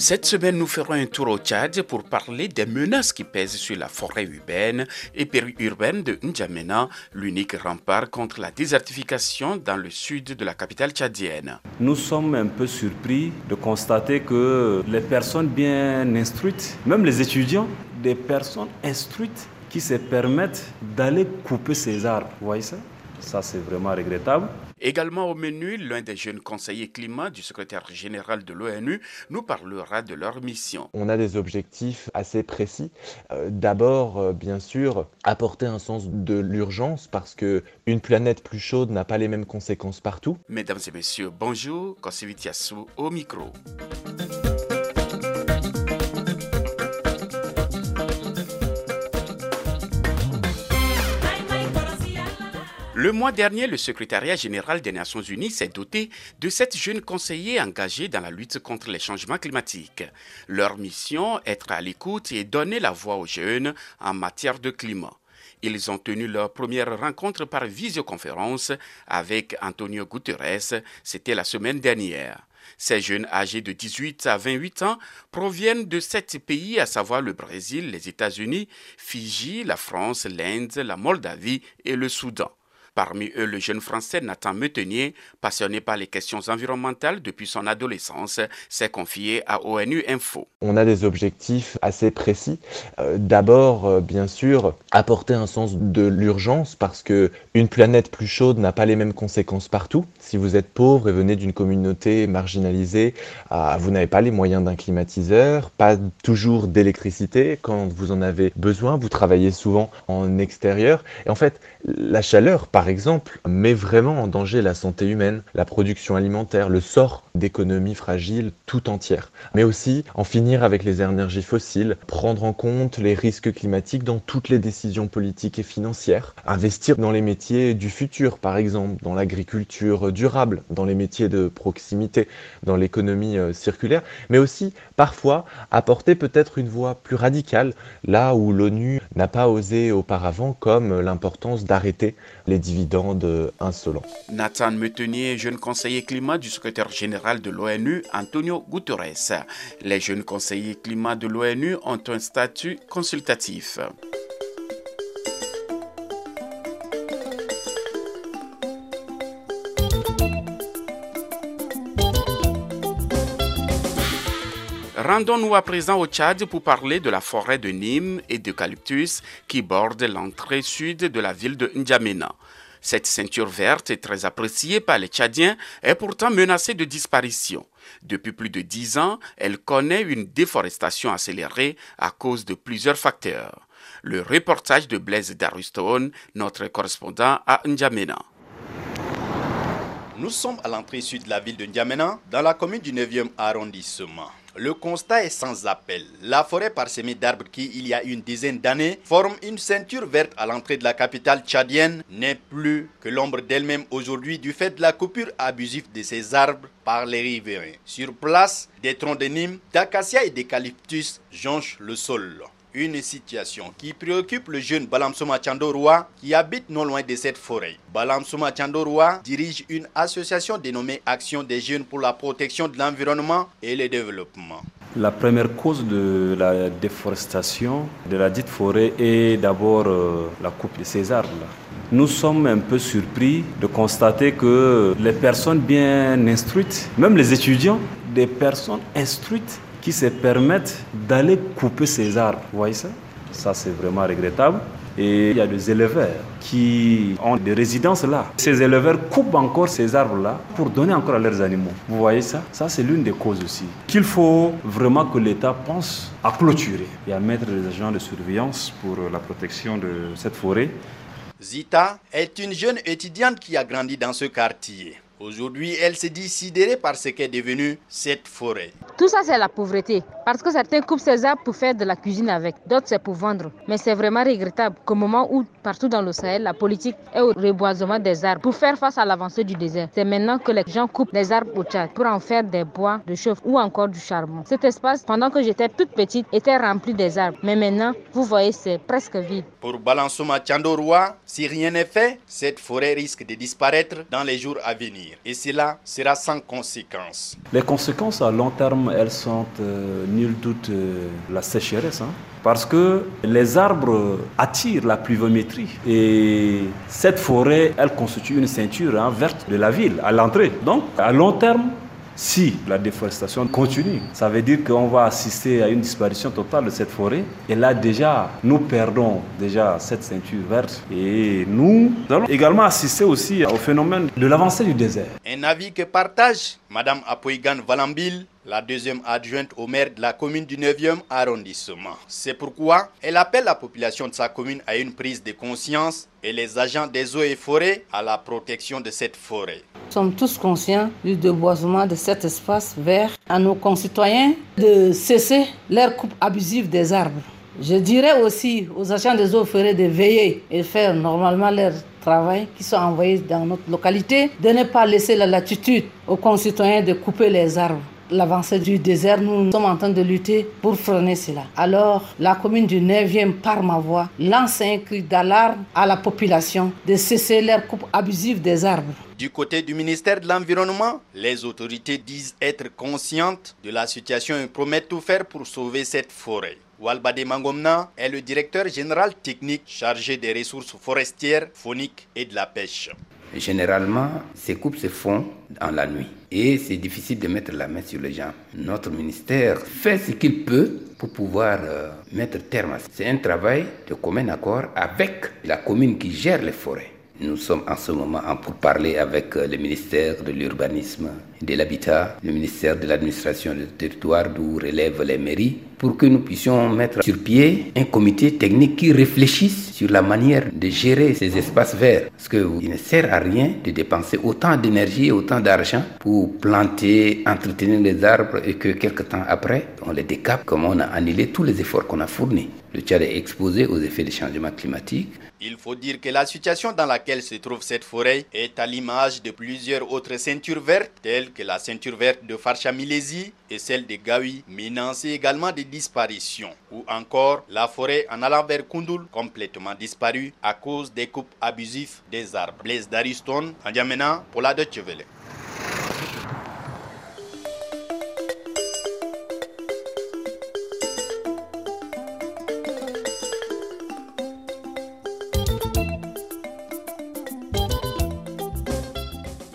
Cette semaine, nous ferons un tour au Tchad pour parler des menaces qui pèsent sur la forêt urbaine et périurbaine de N'Djamena, l'unique rempart contre la désertification dans le sud de la capitale tchadienne. Nous sommes un peu surpris de constater que les personnes bien instruites, même les étudiants, des personnes instruites qui se permettent d'aller couper ces arbres. Vous voyez ça? Ça, c'est vraiment regrettable. Également au menu, l'un des jeunes conseillers climat du secrétaire général de l'ONU nous parlera de leur mission. On a des objectifs assez précis. Euh, d'abord, euh, bien sûr, apporter un sens de l'urgence parce que une planète plus chaude n'a pas les mêmes conséquences partout. Mesdames et messieurs, bonjour, Yassou au micro. Le mois dernier, le secrétariat général des Nations Unies s'est doté de sept jeunes conseillers engagés dans la lutte contre les changements climatiques. Leur mission, être à l'écoute et donner la voix aux jeunes en matière de climat. Ils ont tenu leur première rencontre par visioconférence avec Antonio Guterres, c'était la semaine dernière. Ces jeunes âgés de 18 à 28 ans proviennent de sept pays, à savoir le Brésil, les États-Unis, Fidji, la France, l'Inde, la Moldavie et le Soudan. Parmi eux, le jeune français Nathan Metenier, passionné par les questions environnementales depuis son adolescence, s'est confié à ONU Info. On a des objectifs assez précis. Euh, d'abord, euh, bien sûr, apporter un sens de l'urgence parce que une planète plus chaude n'a pas les mêmes conséquences partout. Si vous êtes pauvre et venez d'une communauté marginalisée, ah, vous n'avez pas les moyens d'un climatiseur, pas toujours d'électricité quand vous en avez besoin. Vous travaillez souvent en extérieur. Et en fait, la chaleur, par exemple, met vraiment en danger la santé humaine, la production alimentaire, le sort d'économies fragiles tout entières. Mais aussi en finir avec les énergies fossiles, prendre en compte les risques climatiques dans toutes les décisions politiques et financières, investir dans les métiers du futur, par exemple, dans l'agriculture durable, dans les métiers de proximité, dans l'économie euh, circulaire, mais aussi parfois apporter peut-être une voie plus radicale là où l'ONU n'a pas osé auparavant, comme l'importance d'arrêter les dividendes insolents. Nathan Metenier, jeune conseiller climat du secrétaire général de l'ONU, Antonio Guterres. Les jeunes conseillers climat de l'ONU ont un statut consultatif. Rendons-nous à présent au Tchad pour parler de la forêt de Nîmes et d'eucalyptus qui borde l'entrée sud de la ville de N'Djamena. Cette ceinture verte, très appréciée par les Tchadiens, est pourtant menacée de disparition. Depuis plus de dix ans, elle connaît une déforestation accélérée à cause de plusieurs facteurs. Le reportage de Blaise Darustone, notre correspondant à N'Djamena. Nous sommes à l'entrée sud de la ville de N'Djamena, dans la commune du 9e arrondissement. Le constat est sans appel. La forêt parsemée d'arbres qui, il y a une dizaine d'années, forme une ceinture verte à l'entrée de la capitale tchadienne n'est plus que l'ombre d'elle-même aujourd'hui du fait de la coupure abusive de ces arbres par les riverains. Sur place, des troncs de Nîmes, d'acacia et d'eucalyptus jonchent le sol. Une situation qui préoccupe le jeune Balamsoma Chandorwa qui habite non loin de cette forêt. Balamsoma Chandorwa dirige une association dénommée Action des jeunes pour la protection de l'environnement et le développement. La première cause de la déforestation de la dite forêt est d'abord euh, la coupe de ces arbres. Nous sommes un peu surpris de constater que les personnes bien instruites, même les étudiants, des personnes instruites qui se permettent d'aller couper ces arbres. Vous voyez ça? Ça, c'est vraiment regrettable. Et il y a des éleveurs qui ont des résidences là. Ces éleveurs coupent encore ces arbres-là pour donner encore à leurs animaux. Vous voyez ça? Ça, c'est l'une des causes aussi. Qu'il faut vraiment que l'État pense à clôturer et à mettre des agents de surveillance pour la protection de cette forêt. Zita est une jeune étudiante qui a grandi dans ce quartier. Aujourd'hui, elle se dit sidérée par ce qu'est devenu cette forêt. Tout ça, c'est la pauvreté. Parce que certains coupent ces arbres pour faire de la cuisine avec, d'autres c'est pour vendre. Mais c'est vraiment regrettable qu'au moment où, partout dans le Sahel, la politique est au reboisement des arbres pour faire face à l'avancée du désert. C'est maintenant que les gens coupent les arbres au Tchad pour en faire des bois de chauffe ou encore du charbon. Cet espace, pendant que j'étais toute petite, était rempli des arbres. Mais maintenant, vous voyez, c'est presque vide. Pour Balansouma Tchandoroa, si rien n'est fait, cette forêt risque de disparaître dans les jours à venir. Et cela sera sans conséquence. Les conséquences à long terme, elles sont euh, nul doute euh, la sécheresse. Hein. parce que les arbres attirent la pluviométrie. Et cette forêt, elle constitue une ceinture hein, verte de la ville à l'entrée. Donc, à long terme, si la déforestation continue, ça veut dire qu'on va assister à une disparition totale de cette forêt. Et là déjà, nous perdons déjà cette ceinture verte. Et nous allons également assister aussi au phénomène de l'avancée du désert. Un avis que partage Madame Apoigan Valambil, la deuxième adjointe au maire de la commune du 9e arrondissement. C'est pourquoi elle appelle la population de sa commune à une prise de conscience et les agents des eaux et forêts à la protection de cette forêt. Nous sommes tous conscients du déboisement de cet espace vert à nos concitoyens de cesser leur coupe abusive des arbres. Je dirais aussi aux agents des eaux forêts de veiller et faire normalement leur travail qui sont envoyés dans notre localité, de ne pas laisser la latitude aux concitoyens de couper les arbres l'avancée du désert, nous sommes en train de lutter pour freiner cela. Alors, la commune du 9e, par ma voix, lance un cri d'alarme à la population de cesser leur coupe abusive des arbres. Du côté du ministère de l'Environnement, les autorités disent être conscientes de la situation et promettent tout faire pour sauver cette forêt. Walbade Mangomna est le directeur général technique chargé des ressources forestières, phoniques et de la pêche. Généralement, ces coupes se font dans la nuit et c'est difficile de mettre la main sur les gens. Notre ministère fait ce qu'il peut pour pouvoir euh, mettre terme à ça. C'est un travail de commun accord avec la commune qui gère les forêts. Nous sommes en ce moment en parler avec euh, le ministère de l'Urbanisme de l'Habitat, le ministère de l'Administration du territoire d'où relèvent les mairies, pour que nous puissions mettre sur pied un comité technique qui réfléchisse sur la manière de gérer ces espaces verts. Parce qu'il ne sert à rien de dépenser autant d'énergie et autant d'argent pour planter, entretenir les arbres et que quelques temps après, on les décape comme on a annulé tous les efforts qu'on a fournis. Le Tchad est exposé aux effets des changements climatiques. Il faut dire que la situation dans laquelle se trouve cette forêt est à l'image de plusieurs autres ceintures vertes, telles que la ceinture verte de Farchamilesi et celle de Gawi, menacée également de disparition. Ou encore la forêt en allant vers Kundul, complètement disparue à cause des coupes abusives des arbres. Blaise Dariston, Andiamena, pour la Deutsche.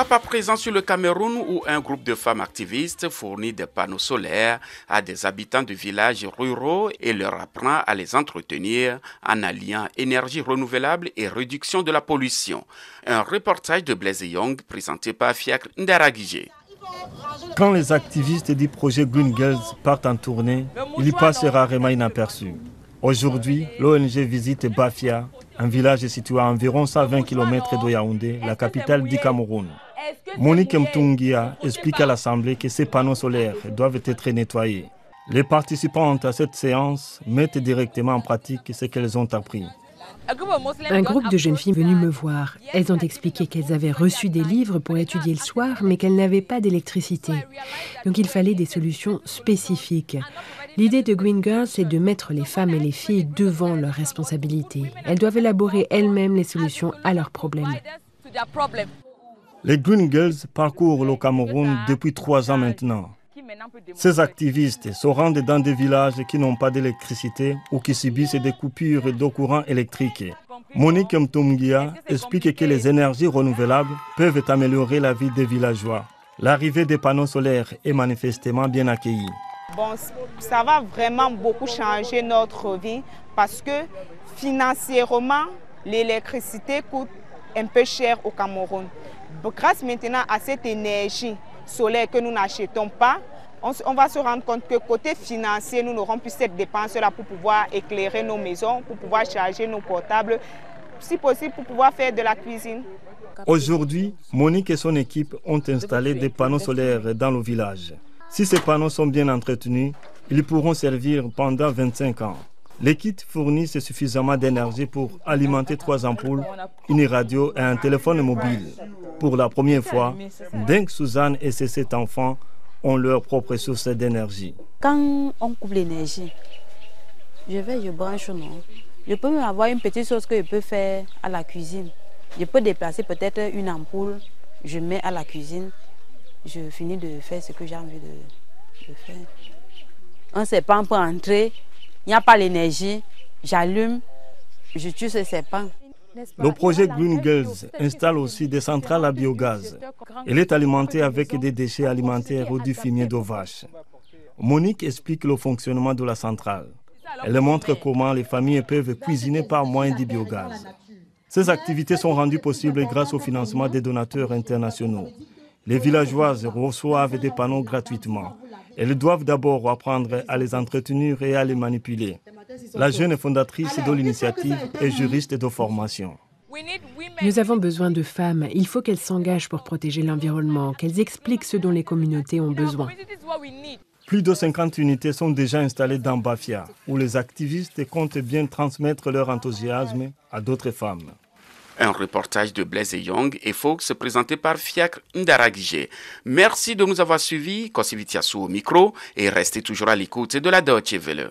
Cap à présent sur le Cameroun où un groupe de femmes activistes fournit des panneaux solaires à des habitants de villages ruraux et leur apprend à les entretenir en alliant énergie renouvelable et réduction de la pollution. Un reportage de Blaise Young présenté par Fiacre Ndaragije. Quand les activistes du projet Green Girls partent en tournée, ils passent rarement inaperçus. Aujourd'hui, l'ONG visite Bafia, un village situé à environ 120 km de Yaoundé, la capitale du Cameroun. Monique Mtungia explique à l'Assemblée que ces panneaux solaires doivent être nettoyés. Les participantes à cette séance mettent directement en pratique ce qu'elles ont appris. Un groupe de jeunes filles venues me voir. Elles ont expliqué qu'elles avaient reçu des livres pour étudier le soir, mais qu'elles n'avaient pas d'électricité. Donc il fallait des solutions spécifiques. L'idée de Green Girls, c'est de mettre les femmes et les filles devant leurs responsabilités. Elles doivent élaborer elles-mêmes les solutions à leurs problèmes. Les Green Girls parcourent le Cameroun depuis trois ans maintenant. Ces activistes se rendent dans des villages qui n'ont pas d'électricité ou qui subissent des coupures d'eau courant électrique. Monique Mtumgia explique que les énergies renouvelables peuvent améliorer la vie des villageois. L'arrivée des panneaux solaires est manifestement bien accueillie. Ça va vraiment beaucoup changer notre vie parce que financièrement, l'électricité coûte un peu cher au Cameroun. Grâce maintenant à cette énergie solaire que nous n'achetons pas, on, va se rendre compte que côté financier, nous n'aurons plus cette dépense-là pour pouvoir éclairer nos maisons, pour pouvoir charger nos portables si possible pour pouvoir faire de la cuisine. Aujourd'hui, Monique et son équipe ont installé des panneaux solaires dans le village. Si ces panneaux sont bien entretenus, ils pourront servir pendant 25 ans. Les kits fournissent suffisamment d'énergie pour alimenter trois ampoules, une radio et un téléphone mobile. Pour la première fois, Deng Suzanne et ses sept enfants ont leur propre source d'énergie. Quand on coupe l'énergie, je vais, je branche non. Je peux même avoir une petite chose que je peux faire à la cuisine. Je peux déplacer peut-être une ampoule, je mets à la cuisine, je finis de faire ce que j'ai envie de, de faire. Pas, on peut entrer, il n'y a pas l'énergie, j'allume, je tue ce serpent. Le projet Green Girls installe aussi des centrales à biogaz. Elle est alimentée avec des déchets alimentaires ou du fumier de vache. Monique explique le fonctionnement de la centrale. Elle montre comment les familles peuvent cuisiner par moyen du biogaz. Ces activités sont rendues possibles grâce au financement des donateurs internationaux. Les villageoises reçoivent des panneaux gratuitement. Elles doivent d'abord apprendre à les entretenir et à les manipuler. La jeune fondatrice de l'initiative est juriste de formation. Nous avons besoin de femmes. Il faut qu'elles s'engagent pour protéger l'environnement, qu'elles expliquent ce dont les communautés ont besoin. Plus de 50 unités sont déjà installées dans Bafia, où les activistes comptent bien transmettre leur enthousiasme à d'autres femmes. Un reportage de Blaise Young et Fox présenté par Fiacre Ndaragije. Merci de nous avoir suivis. Kosivitiasu au micro et restez toujours à l'écoute de la Deutsche Welle.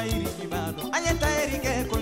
bairi kibado anyeta erike ko